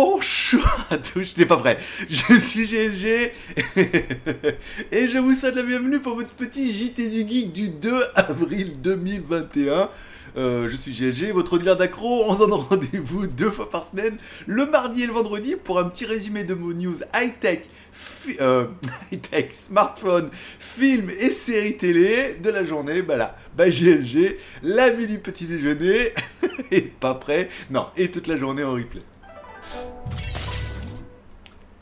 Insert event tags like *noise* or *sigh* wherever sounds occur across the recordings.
Bonjour à tous, je n'ai pas prêt. Je suis GSG *laughs* et je vous souhaite la bienvenue pour votre petit JT du Geek du 2 avril 2021. Euh, je suis GLG, votre dealer d'accro. On se donne rendez-vous deux fois par semaine, le mardi et le vendredi, pour un petit résumé de vos news high-tech, euh, *laughs* smartphone, films et séries télé de la journée. Bah là, bah l'ami du petit déjeuner, *laughs* et pas prêt, non, et toute la journée en replay.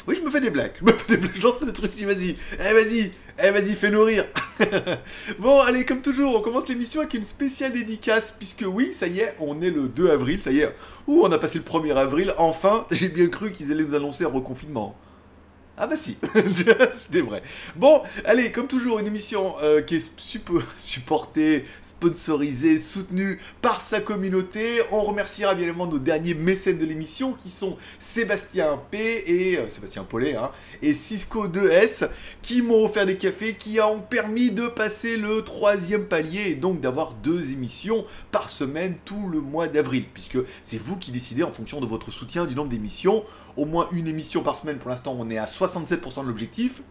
Oui, je me fais des blagues. *laughs* Je me fais des blagues. Je le truc. Dis vas-y. Eh, vas-y. Eh, vas-y, fais-nous rire. *laughs* bon, allez, comme toujours, on commence l'émission avec une spéciale dédicace. Puisque oui, ça y est, on est le 2 avril. Ça y est. Ouh, on a passé le 1er avril. Enfin, *laughs* j'ai bien cru qu'ils allaient nous annoncer un reconfinement. Ah bah si, c'était vrai. Bon, allez, comme toujours, une émission euh, qui est supportée, sponsorisé, soutenu par sa communauté. On remerciera bien évidemment nos derniers mécènes de l'émission qui sont Sébastien P et euh, Sébastien Paulet hein, et Cisco 2S qui m'ont offert des cafés qui ont permis de passer le troisième palier et donc d'avoir deux émissions par semaine tout le mois d'avril puisque c'est vous qui décidez en fonction de votre soutien du nombre d'émissions. Au moins une émission par semaine pour l'instant on est à 67% de l'objectif.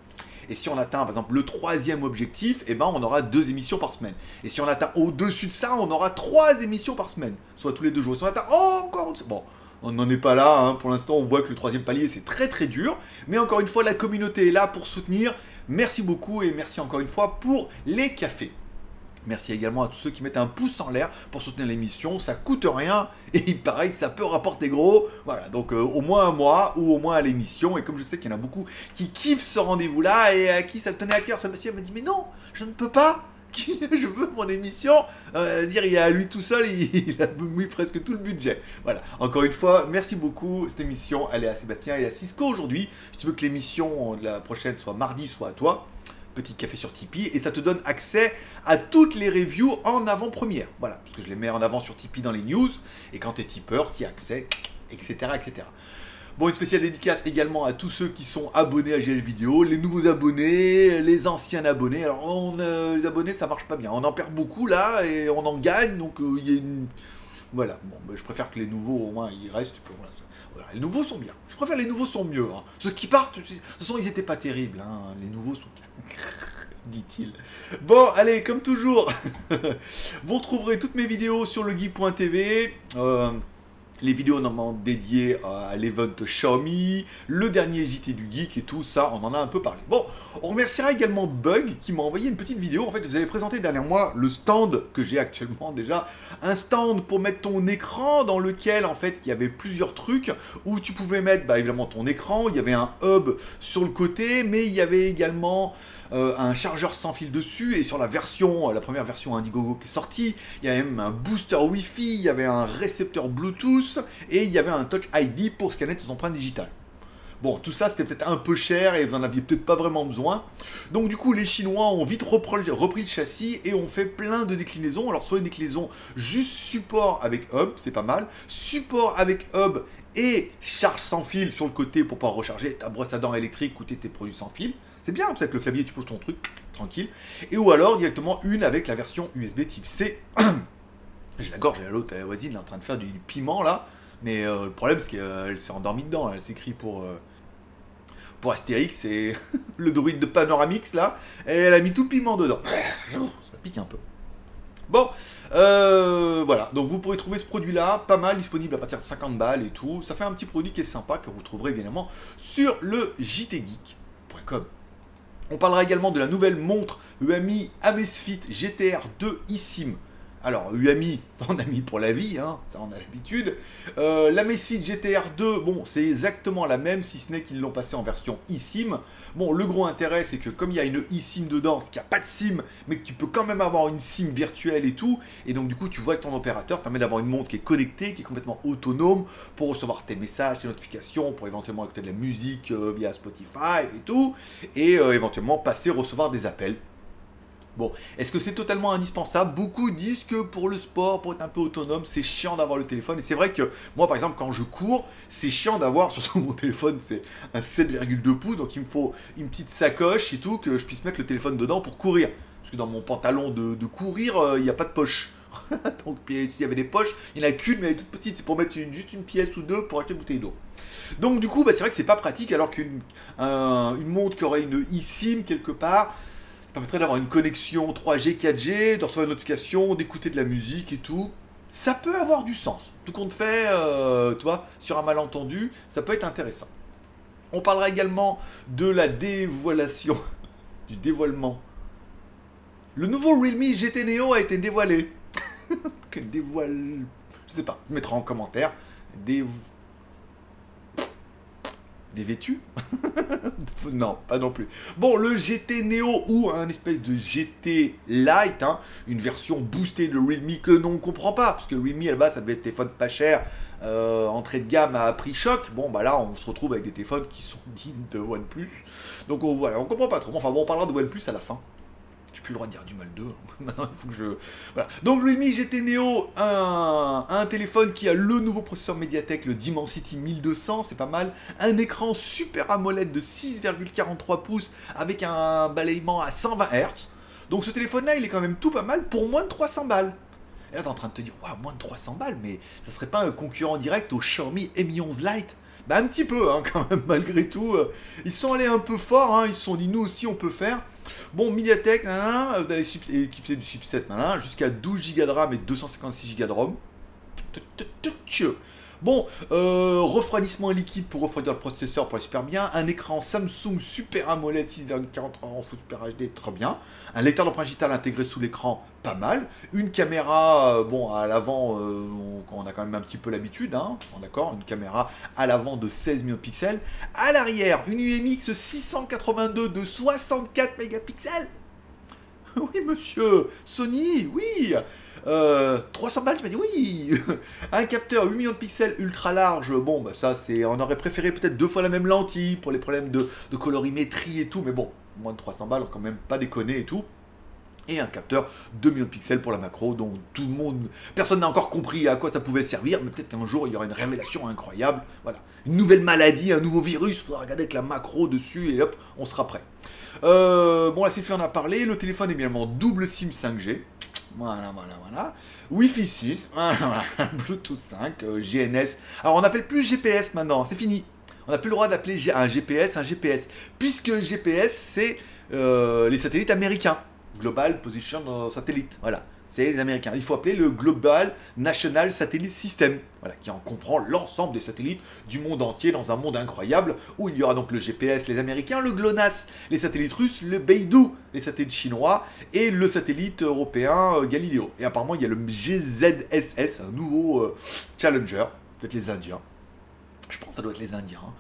Et si on atteint par exemple le troisième objectif, eh ben, on aura deux émissions par semaine. Et si on atteint au-dessus de ça, on aura trois émissions par semaine. Soit tous les deux jours. Si on atteint encore... Bon, on n'en est pas là. Hein. Pour l'instant, on voit que le troisième palier, c'est très très dur. Mais encore une fois, la communauté est là pour soutenir. Merci beaucoup et merci encore une fois pour les cafés. Merci également à tous ceux qui mettent un pouce en l'air pour soutenir l'émission. Ça coûte rien et il paraît que ça peut rapporter gros. Voilà, donc euh, au moins un mois ou au moins à l'émission. Et comme je sais qu'il y en a beaucoup qui kiffent ce rendez-vous-là et à qui ça tenait à cœur, Sébastien m'a dit Mais non, je ne peux pas. *laughs* je veux mon émission. Euh, dire, il est à lui tout seul, *laughs* il, a mis presque tout le budget. Voilà. Encore une fois, merci beaucoup. Cette émission, elle est à Sébastien et à Cisco aujourd'hui. Si tu veux que l'émission de la prochaine soit mardi, soit à toi petit café sur Tipeee et ça te donne accès à toutes les reviews en avant-première. Voilà, parce que je les mets en avant sur Tipeee dans les news et quand tu es tipeur, tu as accès, etc., etc. Bon, une spéciale dédicace également à tous ceux qui sont abonnés à GL Vidéo, les nouveaux abonnés, les anciens abonnés. Alors, on, euh, les abonnés, ça marche pas bien. On en perd beaucoup là et on en gagne, donc euh, il y a une. Voilà, bon, je préfère que les nouveaux, au moins, ils restent. Les nouveaux sont bien. Je préfère les nouveaux sont mieux. Hein. Ceux qui partent, de toute façon, ils étaient pas terribles. Hein. Les nouveaux sont *laughs* dit-il. Bon, allez, comme toujours, *laughs* vous retrouverez toutes mes vidéos sur le geek.tv. Euh, les vidéos normalement dédiées à l'event Xiaomi, le dernier JT du Geek et tout ça, on en a un peu parlé. Bon, on remerciera également Bug qui m'a envoyé une petite vidéo. En fait, vous avez présenté derrière moi le stand que j'ai actuellement déjà. Un stand pour mettre ton écran dans lequel, en fait, il y avait plusieurs trucs où tu pouvais mettre, bah, évidemment, ton écran. Il y avait un hub sur le côté, mais il y avait également euh, un chargeur sans fil dessus, et sur la version, la première version Indiegogo qui est sortie, il y avait même un booster Wi-Fi, il y avait un récepteur Bluetooth, et il y avait un Touch ID pour scanner tes empreintes digitales. Bon, tout ça c'était peut-être un peu cher et vous en aviez peut-être pas vraiment besoin. Donc du coup, les Chinois ont vite repris, le châssis et ont fait plein de déclinaisons. Alors soit une déclinaison juste support avec hub, c'est pas mal. Support avec hub et charge sans fil sur le côté pour pouvoir recharger ta brosse à dents électrique ou tes produits sans fil. C'est bien, parce que le clavier, tu poses ton truc, tranquille. Et ou alors directement une avec la version USB type C. *clears throat* J'ai la gorge, l'autre voisine, est en train de faire du, piment là. Mais euh, le problème, c'est qu'elle s'est endormie dedans. Elle s'écrit pour, euh, pour Astérix et *laughs* le druide de Panoramix là. Et elle a mis tout le piment dedans. *clears throat* Ça pique un peu. Bon, euh, voilà, donc vous pourrez trouver ce produit-là, pas mal, disponible à partir de 50 balles et tout. Ça fait un petit produit qui est sympa, que vous trouverez évidemment sur le jtgeek.com. On parlera également de la nouvelle montre UAMI Amazfit GTR 2 eSIM. Alors, UAMI, *laughs* on a mis pour la vie, hein, ça on a l'habitude. Euh, L'Amazfit GTR 2, bon, c'est exactement la même, si ce n'est qu'ils l'ont passé en version eSIM. Bon, le gros intérêt, c'est que comme il y a une eSIM dedans, ce qu'il n'y a pas de SIM, mais que tu peux quand même avoir une SIM virtuelle et tout, et donc du coup, tu vois que ton opérateur permet d'avoir une montre qui est connectée, qui est complètement autonome pour recevoir tes messages, tes notifications, pour éventuellement écouter de la musique euh, via Spotify et tout, et euh, éventuellement passer, recevoir des appels Bon, est-ce que c'est totalement indispensable? Beaucoup disent que pour le sport, pour être un peu autonome, c'est chiant d'avoir le téléphone. Et c'est vrai que moi, par exemple, quand je cours, c'est chiant d'avoir, *laughs* surtout mon téléphone, c'est un 7,2 pouces, donc il me faut une petite sacoche et tout, que je puisse mettre le téléphone dedans pour courir. Parce que dans mon pantalon de, courir, euh, il n'y a pas de poche. *laughs* Donc, s'il y avait des poches, il n'y en a qu'une, mais elle est toute petite. C'est pour mettre juste une pièce ou deux pour acheter une bouteille d'eau. Donc, du coup, bah, c'est vrai que c'est pas pratique, alors qu'une une montre qui aurait une eSIM quelque part, permettrait d'avoir une connexion 3G, 4G, de recevoir une notification, d'écouter de la musique et tout. Ça peut avoir du sens. Tout compte fait, euh, tu vois, sur un malentendu, ça peut être intéressant. On parlera également de la dévoilation, *laughs* du dévoilement. Le nouveau Realme GT Neo a été dévoilé. *laughs* Quel dévoile. Je sais pas, je mettrai en commentaire. Des. Vêtus *laughs* Non, pas non plus. Bon, le GT Neo ou un espèce de GT Lite, hein, une version boostée de Realme que l'on ne comprend pas, parce que Realme à la ça devait être téléphone pas cher, euh, entrée de gamme à prix choc. Bon, bah là, on se retrouve avec des téléphones qui sont dignes de OnePlus. Donc on, voilà, on comprend pas trop. Enfin bon, on parlera de OnePlus à la fin plus le droit de dire du mal d'eux. *laughs* Maintenant, il faut que je. Donc, Realme GT Neo, un, un téléphone qui a le nouveau processeur Mediatek, le Dimensity 1200, c'est pas mal. Un écran Super AMOLED de 6,43 pouces avec un balayement à 120 Hz. Donc, ce téléphone-là, il est quand même tout pas mal pour moins de 300 balles. Et là, t'es en train de te dire, waouh, moins de 300 balles, mais ça serait pas un concurrent direct au Xiaomi Mi 11 Lite? Bah un petit peu, hein, *laughs* quand même, malgré tout. Euh, ils sont allés un peu fort, hein, ils se sont dit, nous aussi, on peut faire. Bon, Mediatek, vous avez équipé du chipset jusqu'à 12 Go de RAM et 256 Go de ROM. Bon, euh, refroidissement liquide pour refroidir le processeur pour super bien. Un écran Samsung Super AMOLED 6,43 en Super HD, très bien. Un lecteur d'empreinte digitale intégré sous l'écran, pas mal. Une caméra, euh, bon, à l'avant, euh, on, a quand même un petit peu l'habitude, hein, d'accord Une caméra à l'avant de 16 millions de pixels. À l'arrière, une UMX 682 de 64 mégapixels. *laughs* Oui, monsieur, Sony, oui. 300 euh, balles, tu m'as dit oui. *laughs* Un capteur 8 millions de pixels ultra large, bon, bah ça c'est. On aurait préféré peut-être deux fois la même lentille pour les problèmes de, colorimétrie et tout, mais bon, moins de 300 balles, quand même pas déconner et tout et un capteur 2 millions de pixels pour la macro, dont tout le monde, personne n'a encore compris à quoi ça pouvait servir, mais peut-être qu'un jour il y aura une révélation incroyable, voilà, une nouvelle maladie, un nouveau virus, il faudra regarder avec la macro dessus et hop, on sera prêt. Euh, bon, la fait on a parlé, le téléphone est bien double SIM 5G, voilà, voilà, voilà. Wi-Fi 6, *laughs* Bluetooth 5, euh, GNS. Alors on n'appelle plus GPS maintenant, c'est fini. On n'a plus le droit d'appeler un GPS un GPS, puisque GPS c'est euh, les satellites américains. Global Position Satellite, voilà c'est les Américains. Il faut appeler le Global National Satellite System, voilà, qui en comprend l'ensemble des satellites du monde entier dans un monde incroyable où il y aura donc le GPS, les Américains, le GLONASS, les satellites russes, le Beidou, les satellites chinois et le satellite européen euh, Galileo. Et apparemment, il y a le GZSS, un nouveau euh, challenger, peut-être les Indiens. Je pense que ça doit être les Indiens. Hein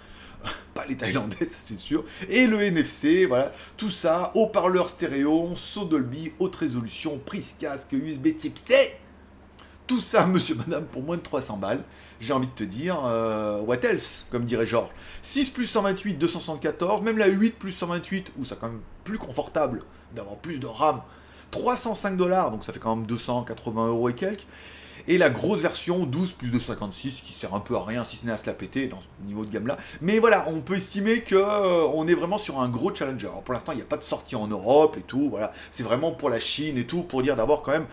*laughs* pas les Thaïlandais, ça c'est sûr, et le NFC, voilà, tout ça, haut-parleur stéréo, saut Dolby, haute résolution, prise casque, USB type C, tout ça, *laughs* monsieur, madame, pour moins de 300 balles, j'ai envie de te dire, euh, what else, comme dirait Georges. 6 plus 128, 274, même la 8 plus 128, où c'est quand même plus confortable d'avoir plus de RAM, 305 dollars, donc ça fait quand même 280 euros et quelques. Et la grosse version 12 plus 256 qui sert un peu à rien si ce n'est à se la péter dans ce niveau de gamme là. Mais voilà, on peut estimer que euh, on est vraiment sur un gros challenger. Alors pour l'instant, il n'y a pas de sortie en Europe et tout. Voilà, c'est vraiment pour la Chine et tout pour dire d'avoir quand même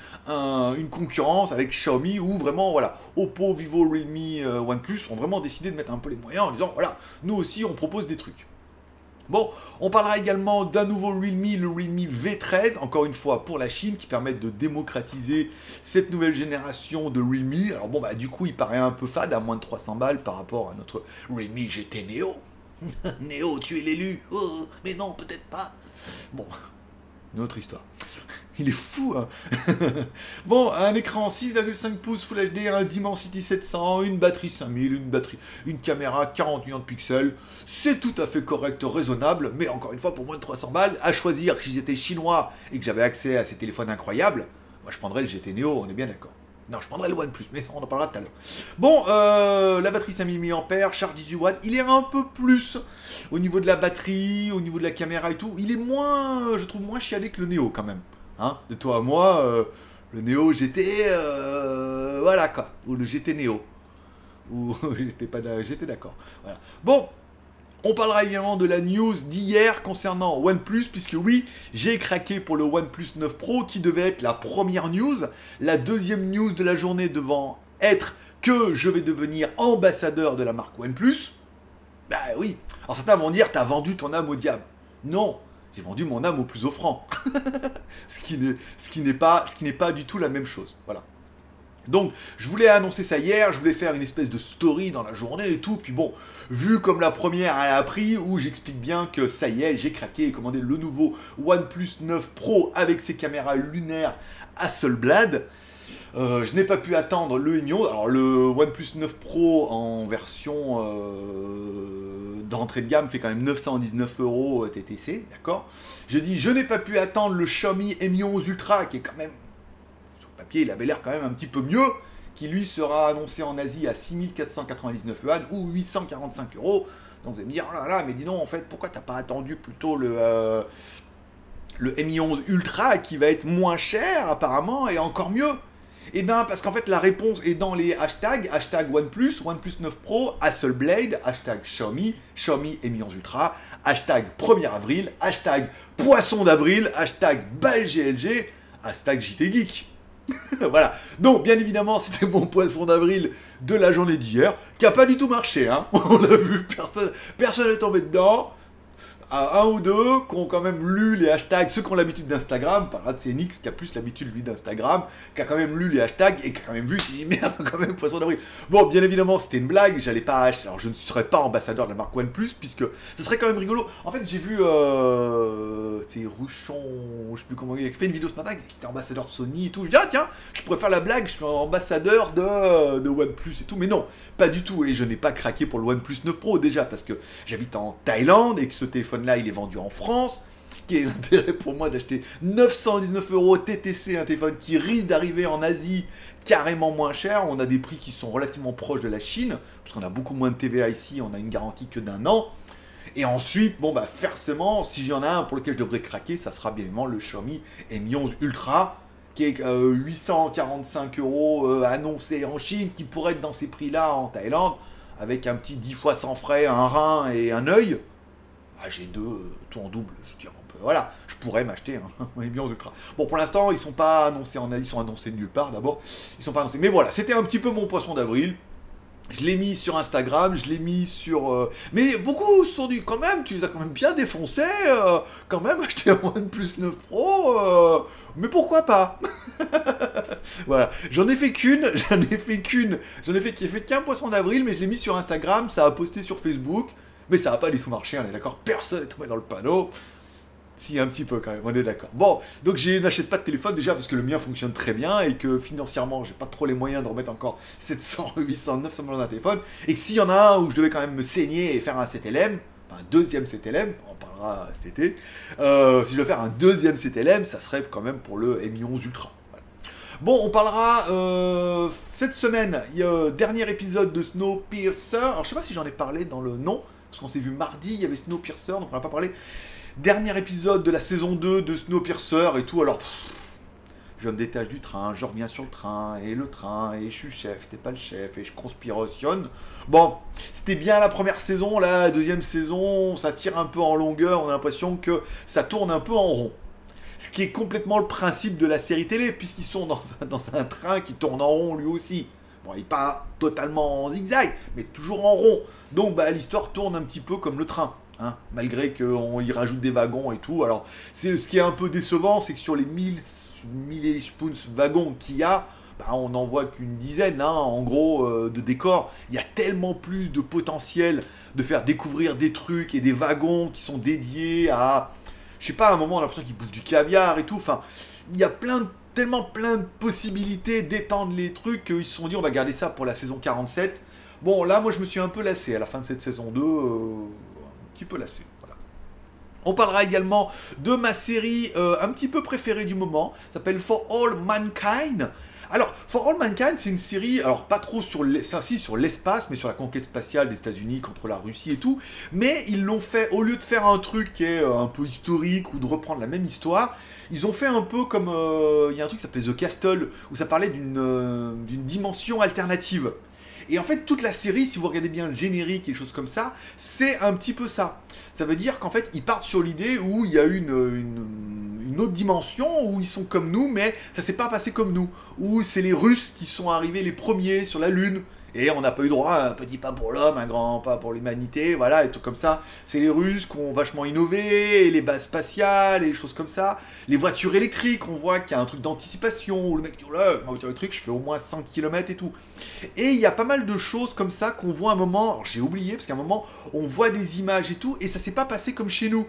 une concurrence avec Xiaomi ou vraiment voilà, Oppo, Vivo, Realme, euh, OnePlus ont vraiment décidé de mettre un peu les moyens en disant voilà, nous aussi on propose des trucs. Bon, on parlera également d'un nouveau Realme, le Realme V13, encore une fois pour la Chine, qui permet de démocratiser cette nouvelle génération de Realme. Alors bon, bah du coup, il paraît un peu fade, à moins de 300 balles par rapport à notre Realme GT Neo. *laughs* Neo, tu es l'élu. Oh, mais non, peut-être pas. Bon, une autre histoire. Il est fou, hein *laughs* Bon, un écran 6,5 pouces Full HD, un Dimensity 700, une batterie 5000, une batterie, une caméra 40 millions de pixels. C'est tout à fait correct, raisonnable, mais encore une fois, pour moins de 300 balles, à choisir, si j'étais chinois et que j'avais accès à ces téléphones incroyables, moi je prendrais le GT Neo, on est bien d'accord. Non, je prendrais le OnePlus, mais on en parlera tout à l'heure. Bon, euh, la batterie 5000 mAh, charge 18 watts. Il est un peu plus au niveau de la batterie, au niveau de la caméra et tout. Il est moins, je trouve, moins chialé que le Neo quand même. Hein de toi à moi, euh, le Neo GT, euh, voilà quoi. Ou le GT Neo. Ou *laughs* j'étais d'accord. Bon, On parlera évidemment de la news d'hier concernant OnePlus, puisque oui, j'ai craqué pour le OnePlus 9 Pro qui devait être la première news. La deuxième news de la journée devant être que je vais devenir ambassadeur de la marque OnePlus. Bah oui. Alors certains vont dire, t'as vendu ton âme au diable. Non, j'ai vendu mon âme au plus offrant. *laughs* ce qui n'est pas, du tout la même chose. Voilà. Donc, je voulais annoncer ça hier, je voulais faire une espèce de story dans la journée et tout. Puis bon, vu comme la première a appris, où j'explique bien que ça y est, j'ai craqué et commandé le nouveau OnePlus 9 Pro avec ses caméras lunaires Hasselblad. Euh, je n'ai pas pu attendre le Union. Alors, le OnePlus 9 Pro en version euh, d'entrée de gamme fait quand même 919 euros TTC, d'accord? Je dis, je n'ai pas pu attendre le Xiaomi Mi 11 Ultra qui est quand même il avait l'air quand même un petit peu mieux, qui lui sera annoncé en Asie à 6499 yuan ou 845 euros. Donc vous allez me dire, oh là là, mais dis donc, en fait, pourquoi t'as pas attendu plutôt le, euh, le Mi 11 Ultra qui va être moins cher apparemment et encore mieux? Eh bien, parce qu'en fait, la réponse est dans les hashtags, hashtag OnePlus, OnePlus 9 Pro, Hasselblade, hashtag Xiaomi, Xiaomi Mi 11 Ultra, hashtag 1er avril, hashtag Poisson d'avril, hashtag GLG, hashtag JT Geek. *laughs* voilà. Donc, bien évidemment, c'était mon poisson d'avril de la journée d'hier, qui a pas du tout marché. Hein. *laughs* On l'a vu, personne, personne n'est tombé dedans un ou deux qui ont quand même lu les hashtags, ceux qui ont l'habitude d'Instagram, par là c'est Nix qui a plus l'habitude lui d'Instagram, qui a quand même lu les hashtags et qui a quand même vu, si *laughs* merde, quand même poisson d'avril. Bon, bien évidemment, c'était une blague, j'allais pas acheter, alors je ne serais pas ambassadeur de la marque OnePlus, puisque ce serait quand même rigolo. En fait, j'ai vu, euh, c'est Rouchon, je sais plus comment, il a fait une vidéo ce matin, qui était ambassadeur de Sony et tout. Je dis, ah tiens, je pourrais faire la blague, je suis ambassadeur de, de OnePlus et tout, mais non, pas du tout, et je n'ai pas craqué pour le OnePlus 9 Pro déjà, parce que j'habite en Thaïlande et que ce téléphone là il est vendu en France. Qui est l'intérêt pour moi d'acheter 919 euros TTC, un téléphone qui risque d'arriver en Asie carrément moins cher? On a des prix qui sont relativement proches de la Chine, parce qu'on a beaucoup moins de TVA ici, on a une garantie que d'un an. Et ensuite, bon bah forcément, si j'en ai un pour lequel je devrais craquer, ça sera bien évidemment le Xiaomi Mi 11 Ultra, qui est 845 euh, euros euh, annoncé en Chine, qui pourrait être dans ces prix-là en Thaïlande, avec un petit 10 fois sans frais, un rein et un œil. Ah, j'ai deux, euh, tout en double, je dirais un peu. Voilà, je pourrais m'acheter *laughs* un bien Bon, pour l'instant, ils sont pas annoncés en Asie, ils sont annoncés nulle part d'abord. Ils sont pas annoncés. Mais voilà, c'était un petit peu mon poisson d'avril. Je l'ai mis sur Instagram, je l'ai mis sur. Euh, mais beaucoup se sont dit, quand même, tu les as quand même bien défoncés, euh, quand même, *laughs* acheter un OnePlus 9 Pro, mais pourquoi pas? *laughs* Voilà, j'en ai fait qu'une, j'en ai fait qu'une, j'en ai fait fait qu'un poisson d'avril, mais je l'ai mis sur Instagram, ça a posté sur Facebook, mais ça va pas du tout marcher, on est d'accord Personne n'est tombé dans le panneau. Si, un petit peu quand même, on est d'accord. Bon, donc je n'achète pas de téléphone déjà parce que le mien fonctionne très bien et que financièrement, j'ai pas trop les moyens de remettre encore 700, 800, 900 millions d'un téléphone. Et que s'il y en a un où je devais quand même me saigner et faire un CTLM, un deuxième CTLM, on parlera cet été, euh, si je dois faire un deuxième CTLM, ça serait quand même pour le Mi 11 Ultra. Bon, on parlera euh, cette semaine, y a dernier épisode de Snowpiercer. Alors je sais pas si j'en ai parlé dans le nom, parce qu'on s'est vu mardi, il y avait Snowpiercer, donc on n'a pas parlé. Dernier épisode de la saison 2 de Snowpiercer et tout, alors... je me détache du train, je reviens sur le train, et le train, et je suis chef, t'es pas le chef, et je conspirationne. Bon, c'était bien la première saison, la deuxième saison, ça tire un peu en longueur, on a l'impression que ça tourne un peu en rond. Ce qui est complètement le principe de la série télé, puisqu'ils sont dans, *laughs* dans un train qui tourne en rond lui aussi. Bon, il pas totalement en zigzag, mais toujours en rond. Donc bah, l'histoire tourne un petit peu comme le train. Hein, malgré qu'on y rajoute des wagons et tout. Alors, c'est ce qui est un peu décevant, c'est que sur les 1000, 1000 spoons wagons qu'il y a, bah, on n'en voit qu'une dizaine, hein, en gros, euh, de décors. Il y a tellement plus de potentiel de faire découvrir des trucs et des wagons qui sont dédiés à, je sais pas, à un moment, on a l'impression qu'ils bouffent du caviar et tout. Enfin, il y a plein de tellement plein de possibilités d'étendre les trucs qu'ils se sont dit on va garder ça pour la saison 47. Bon, là, moi, je me suis un peu lassé à la fin de cette saison 2, euh, un petit peu lassé. Voilà. On parlera également de ma série euh, un petit peu préférée du moment, s'appelle For All Mankind. Alors, For All Mankind, c'est une série, alors pas trop sur l'espace, mais sur la conquête spatiale des États-Unis contre la Russie et tout. Mais ils l'ont fait, au lieu de faire un truc qui est euh, un peu historique ou de reprendre la même histoire, ils ont fait un peu comme. Euh, il y a un truc qui s'appelait The Castle, où ça parlait d'une dimension alternative. Et en fait, toute la série, si vous regardez bien le générique et des choses comme ça, c'est un petit peu ça. Ça veut dire qu'en fait, ils partent sur l'idée où il y a une, une, autre dimension, où ils sont comme nous, mais ça s'est pas passé comme nous. Où c'est les Russes qui sont arrivés les premiers sur la Lune. Et on n'a pas eu droit à un petit pas pour l'homme, un grand pas pour l'humanité, voilà, et tout comme ça. C'est les Russes qui ont vachement innové, les bases spatiales, et les choses comme ça. Les voitures électriques, on voit qu'il y a un truc d'anticipation, où le mec dit, oh là, ma voiture électrique, je fais au moins 100 km et tout. Et il y a pas mal de choses comme ça qu'on voit à un moment, j'ai oublié, parce qu'à un moment, on voit des images et tout, et ça s'est pas passé comme chez nous.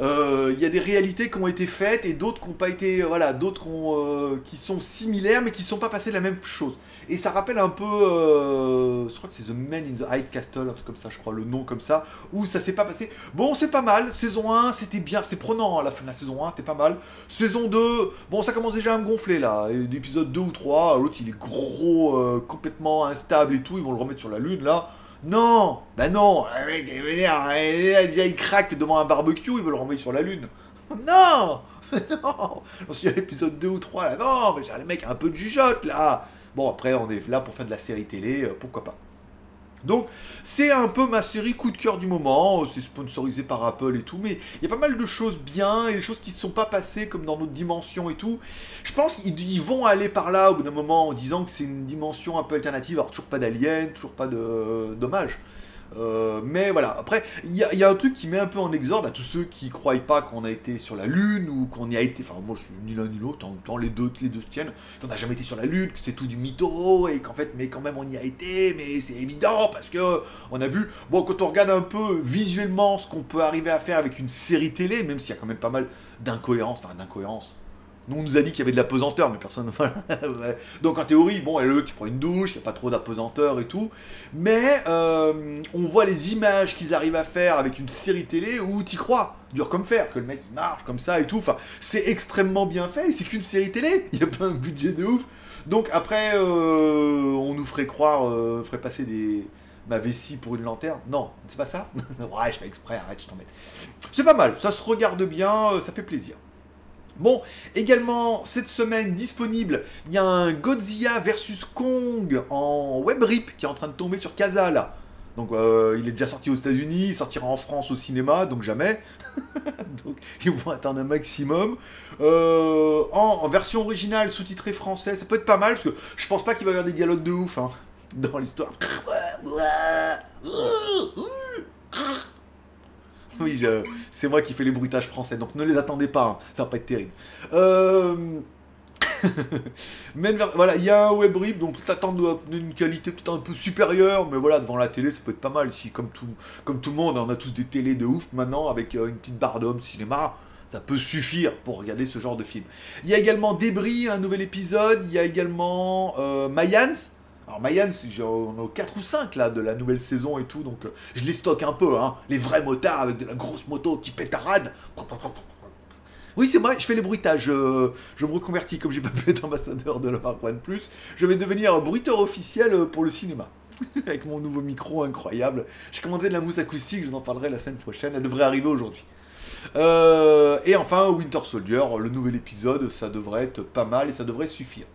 Euh, il y a des réalités qui ont été faites et d'autres qui n'ont pas été, voilà, d'autres euh, qui sont similaires mais qui ne sont pas passées la même chose. Et ça rappelle un peu, euh, je crois que c'est The Man in the High Castle, comme ça, je crois, le nom comme ça, où ça s'est pas passé. Bon, c'est pas mal. Saison 1, c'était bien, c'était prenant hein, la fin de la saison 1, c'était pas mal. Saison 2, bon, ça commence déjà à me gonfler là. D'épisode 2 ou 3, l'autre il est gros, complètement instable et tout, ils vont le remettre sur la lune là. Non Bah non Le mec, déjà il craque devant un barbecue, il veut le renvoyer sur la lune. Non *laughs* Non Lorsqu'il y a l'épisode 2 ou 3 là, non Mais j'ai le mec un peu de jugeote là Bon après on est là pour faire de la série télé, euh, pourquoi pas. Donc, c'est un peu ma série coup de cœur du moment. C'est sponsorisé par Apple et tout, mais il y a pas mal de choses bien et des choses qui ne sont pas passées comme dans notre dimension et tout. Je pense qu'ils vont aller par là au bout d'un moment en disant que c'est une dimension un peu alternative. Alors, toujours pas d'aliens, toujours pas de dommage. Euh, mais voilà, après, il y, a un truc qui met un peu en exorde à tous ceux qui croient pas qu'on a été sur la Lune ou qu'on y a été. Enfin, moi, je suis ni l'un ni l'autre, en temps, les deux, les deux se tiennent. Qu'on n'a jamais été sur la Lune, que c'est tout du mytho et qu'en fait, mais quand même, on y a été, mais c'est évident parce que on a vu. Bon, quand on regarde un peu visuellement ce qu'on peut arriver à faire avec une série télé, même s'il y a quand même pas mal d'incohérences, enfin, d'incohérences on nous a dit qu'il y avait de l'apesanteur, mais personne. *laughs* Donc en théorie, bon, elle, tu prends une douche, il n'y a pas trop d'apesanteur et tout. Mais euh, on voit les images qu'ils arrivent à faire avec une série télé où tu crois, dur comme fer, que le mec il marche comme ça et tout. Enfin, c'est extrêmement bien fait, c'est qu'une série télé, *laughs* il n'y a pas un budget de ouf. Donc après, euh, on nous ferait croire, euh, ferait passer des ma vessie pour une lanterne. Non, c'est pas ça *laughs* Ouais, je fais exprès, arrête, je mets. C'est pas mal, ça se regarde bien, ça fait plaisir. Bon, également cette semaine disponible, il y a un Godzilla vs Kong en web rip qui est en train de tomber sur Casa. Donc euh, il est déjà sorti aux États-Unis, il sortira en France au cinéma, donc jamais. *laughs* donc ils vont attendre un maximum. Euh, en, version originale, sous-titré français, ça peut être pas mal parce que je pense pas qu'il va y avoir des dialogues de ouf hein, *laughs* dans l'histoire. *laughs* *laughs* oui, c'est moi qui fais les bruitages français, donc ne les attendez pas, hein. ça va pas être terrible. Euh... *laughs* voilà, il y a un web rip, donc s'attend d'une qualité peut-être un peu supérieure, mais voilà, devant la télé, ça peut être pas mal. Si, comme tout, comme tout le monde, on a tous des télés de ouf maintenant, avec euh, une petite barre d'homme cinéma, ça peut suffire pour regarder ce genre de film. Il y a également Débris, un nouvel épisode, il y a également euh, Mayans, alors Mayan, on a 4 ou 5 là de la nouvelle saison et tout, donc euh, je les stocke un peu, hein. Les vrais motards avec de la grosse moto qui pétarade. Oui, c'est moi, je fais les bruitages. Euh, je me reconvertis comme j'ai pas pu être ambassadeur de la marque OnePlus. Je vais devenir un bruiteur officiel euh, pour le cinéma. *laughs* avec mon nouveau micro incroyable. J'ai commandé de la mousse acoustique, je vous en parlerai la semaine prochaine. Elle devrait arriver aujourd'hui. et enfin, Winter Soldier, le nouvel épisode, ça devrait être pas mal et ça devrait suffire.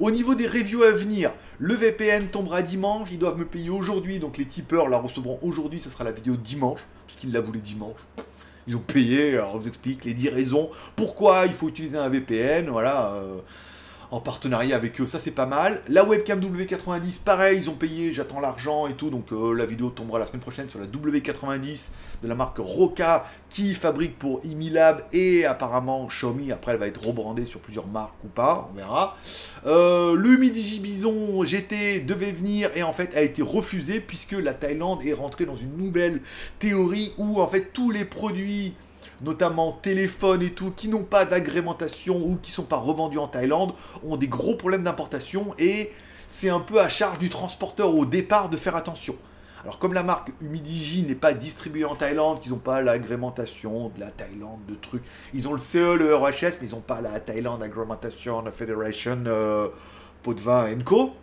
Au niveau des reviews à venir, le VPN tombera dimanche, ils doivent me payer aujourd'hui, donc les tipeurs la recevront aujourd'hui, ça sera la vidéo dimanche, parce qu'ils la voulaient dimanche. Ils ont payé, alors on vous explique les 10 raisons pourquoi il faut utiliser un VPN, voilà. Euh, en partenariat avec eux, ça c'est pas mal. La webcam W90, pareil, ils ont payé, j'attends l'argent et tout, donc euh, la vidéo tombera la semaine prochaine sur la W90 de la marque Roca qui fabrique pour Imilab et apparemment Xiaomi. Après, elle va être rebrandée sur plusieurs marques ou pas, on verra. Euh, le Midigi Bison GT devait venir et en fait a été refusé puisque la Thaïlande est rentrée dans une nouvelle théorie où en fait tous les produits notamment téléphones et tout, qui n'ont pas d'agrémentation ou qui sont pas revendus en Thaïlande, ont des gros problèmes d'importation et c'est un peu à charge du transporteur au départ de faire attention. Alors comme la marque Humidigi n'est pas distribuée en Thaïlande, qu'ils n'ont pas l'agrémentation de la Thaïlande, de trucs, ils ont le CE, le RHS, mais ils n'ont pas la Thaïlande Agrementation Federation euh, Pot de Vin Co.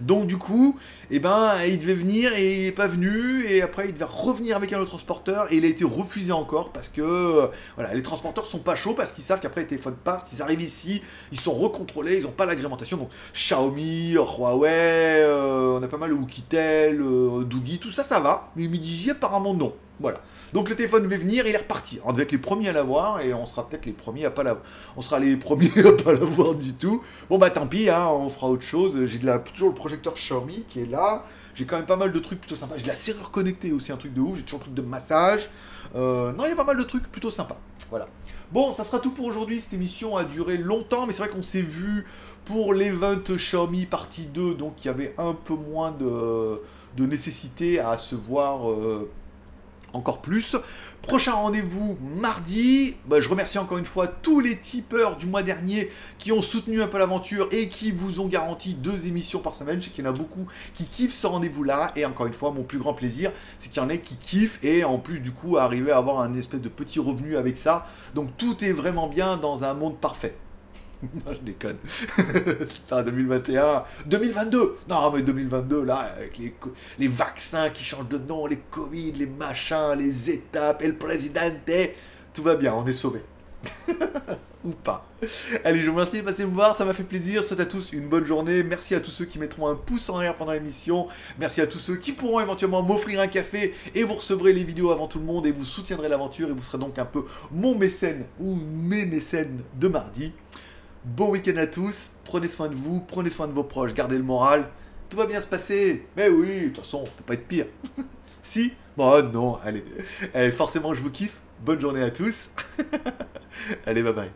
Donc du coup, eh ben, il devait venir et il n'est pas venu, et après il devait revenir avec un autre transporteur, et il a été refusé encore parce que euh, voilà, les transporteurs sont pas chauds parce qu'ils savent qu'après les téléphones partent, ils arrivent ici, ils sont recontrôlés, ils n'ont pas l'agrémentation. Donc Xiaomi, Huawei, euh, on a pas mal de Oukitel, euh, Doogie, tout ça, ça va, mais Midiji apparemment non. Voilà. Donc le téléphone devait venir et il est reparti. On devait être les premiers à l'avoir et on sera peut-être les premiers à pas l'avoir. On sera les premiers *laughs* à pas l'avoir du tout. Bon bah tant pis, hein, on fera autre chose. J'ai toujours le projecteur Xiaomi qui est là. J'ai quand même pas mal de trucs plutôt sympas. J'ai la serrure connectée aussi, un truc de ouf. J'ai toujours le truc de massage. Euh, non, il y a pas mal de trucs plutôt sympas. Voilà. Bon, ça sera tout pour aujourd'hui. Cette émission a duré longtemps, mais c'est vrai qu'on s'est vu pour l'event Xiaomi partie 2, donc il y avait un peu moins de, de nécessité à se voir. Euh, encore plus. Prochain rendez-vous mardi. Bah, je remercie encore une fois tous les tipeurs du mois dernier qui ont soutenu un peu l'aventure et qui vous ont garanti deux émissions par semaine. Je sais qu'il y en a beaucoup qui kiffent ce rendez-vous-là. Et encore une fois, mon plus grand plaisir, c'est qu'il y en ait qui kiffent et en plus du coup arriver à avoir un espèce de petit revenu avec ça. Donc tout est vraiment bien dans un monde parfait. *laughs* non, je déconne. *laughs* Putain, 2021. 2022 Non, mais 2022, là, avec les, les vaccins qui changent de nom, les Covid, les machins, les étapes, et le tout va bien, on est sauvés. *laughs* Ou pas. Allez, je vous remercie de passer me voir, ça m'a fait plaisir. Souhaite à tous une bonne journée. Merci à tous ceux qui mettront un pouce en l'air pendant l'émission. Merci à tous ceux qui pourront éventuellement m'offrir un café et vous recevrez les vidéos avant tout le monde et vous soutiendrez l'aventure et vous serez donc un peu mon mécène ou mes mécènes de mardi. Bon week-end à tous, prenez soin de vous, prenez soin de vos proches, gardez le moral, tout va bien se passer. Mais oui, de toute façon, on peut pas être pire. *laughs* si? Bon, non, allez. allez. Forcément, je vous kiffe. Bonne journée à tous. *laughs* allez, bye bye.